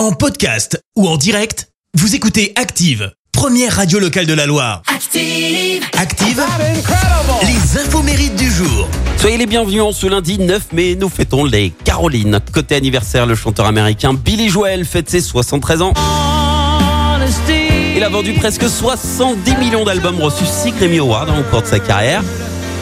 En podcast ou en direct, vous écoutez Active, première radio locale de la Loire. Active. Active, les infos mérites du jour. Soyez les bienvenus en ce lundi 9 mai, nous fêtons les Carolines. Côté anniversaire, le chanteur américain Billy Joel fête ses 73 ans. Il a vendu presque 70 millions d'albums reçus 6 Grammy Awards au cours de sa carrière.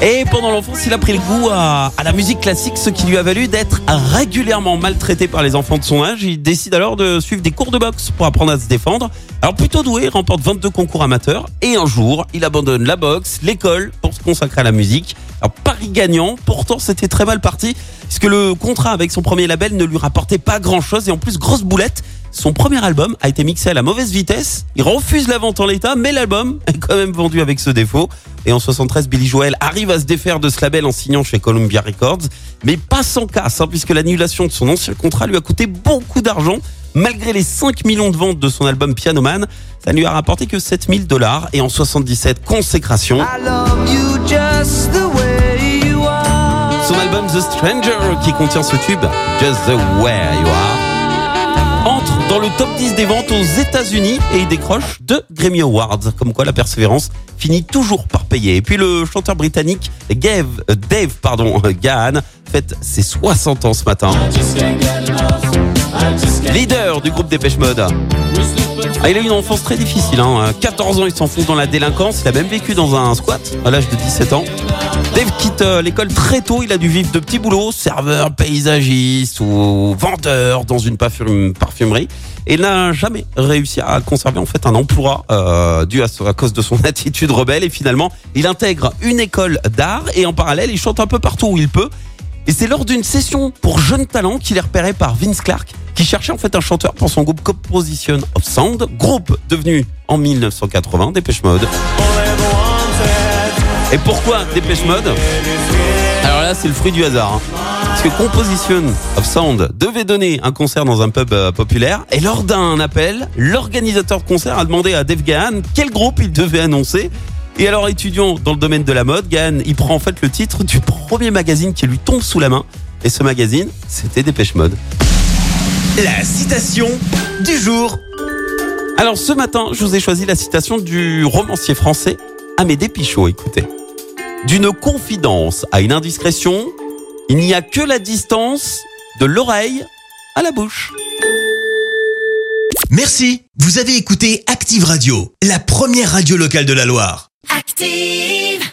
Et pendant l'enfance, il a pris le goût à, à la musique classique, ce qui lui a valu d'être régulièrement maltraité par les enfants de son âge. Il décide alors de suivre des cours de boxe pour apprendre à se défendre. Alors plutôt doué, il remporte 22 concours amateurs. Et un jour, il abandonne la boxe, l'école, pour se consacrer à la musique. Alors Paris gagnant, pourtant c'était très mal parti, puisque le contrat avec son premier label ne lui rapportait pas grand-chose. Et en plus, grosse boulette, son premier album a été mixé à la mauvaise vitesse. Il refuse la vente en l'état, mais l'album est quand même vendu avec ce défaut. Et en 73, Billy Joel arrive à se défaire de ce label en signant chez Columbia Records, mais pas sans casse, hein, puisque l'annulation de son ancien contrat lui a coûté beaucoup d'argent. Malgré les 5 millions de ventes de son album Piano Man, ça ne lui a rapporté que 7000 dollars. Et en 77, consécration. Son album The Stranger, qui contient ce tube, Just the Way You Are, entre dans le top 10 des ventes aux États-Unis et il décroche deux Grammy Awards. Comme quoi la persévérance finit toujours par payer. Et puis le chanteur britannique Dave, euh, Dave pardon, Gahan fête ses 60 ans ce matin. Leader du groupe Dépêche Mode. Ah, il a eu une enfance très difficile. Hein. 14 ans, il s'enfonce dans la délinquance. Il a même vécu dans un squat à l'âge de 17 ans. Dave quitte euh, l'école très tôt. Il a dû vivre de petits boulots, serveur, paysagiste ou vendeur dans une parfum- parfumerie. Et n'a jamais réussi à conserver en fait un emploi euh, dû à, à cause de son attitude rebelle. Et finalement, il intègre une école d'art et en parallèle, il chante un peu partout où il peut. Et c'est lors d'une session pour jeunes talents qu'il est repéré par Vince Clark, qui cherchait en fait un chanteur pour son groupe Composition of Sound, groupe devenu en 1980 Dépêche Mode. Et pourquoi Dépêche Mode? Alors là, c'est le fruit du hasard. hein. Parce que Composition of Sound devait donner un concert dans un pub euh, populaire. Et lors d'un appel, l'organisateur de concert a demandé à Dave Gahan quel groupe il devait annoncer. Et alors, étudiant dans le domaine de la mode, Gahan, il prend en fait le titre du premier magazine qui lui tombe sous la main. Et ce magazine, c'était Dépêche Mode. La citation du jour. Alors ce matin, je vous ai choisi la citation du romancier français Amédée Pichot. Écoutez. D'une confidence à une indiscrétion, il n'y a que la distance de l'oreille à la bouche. Merci, vous avez écouté Active Radio, la première radio locale de la Loire. Active.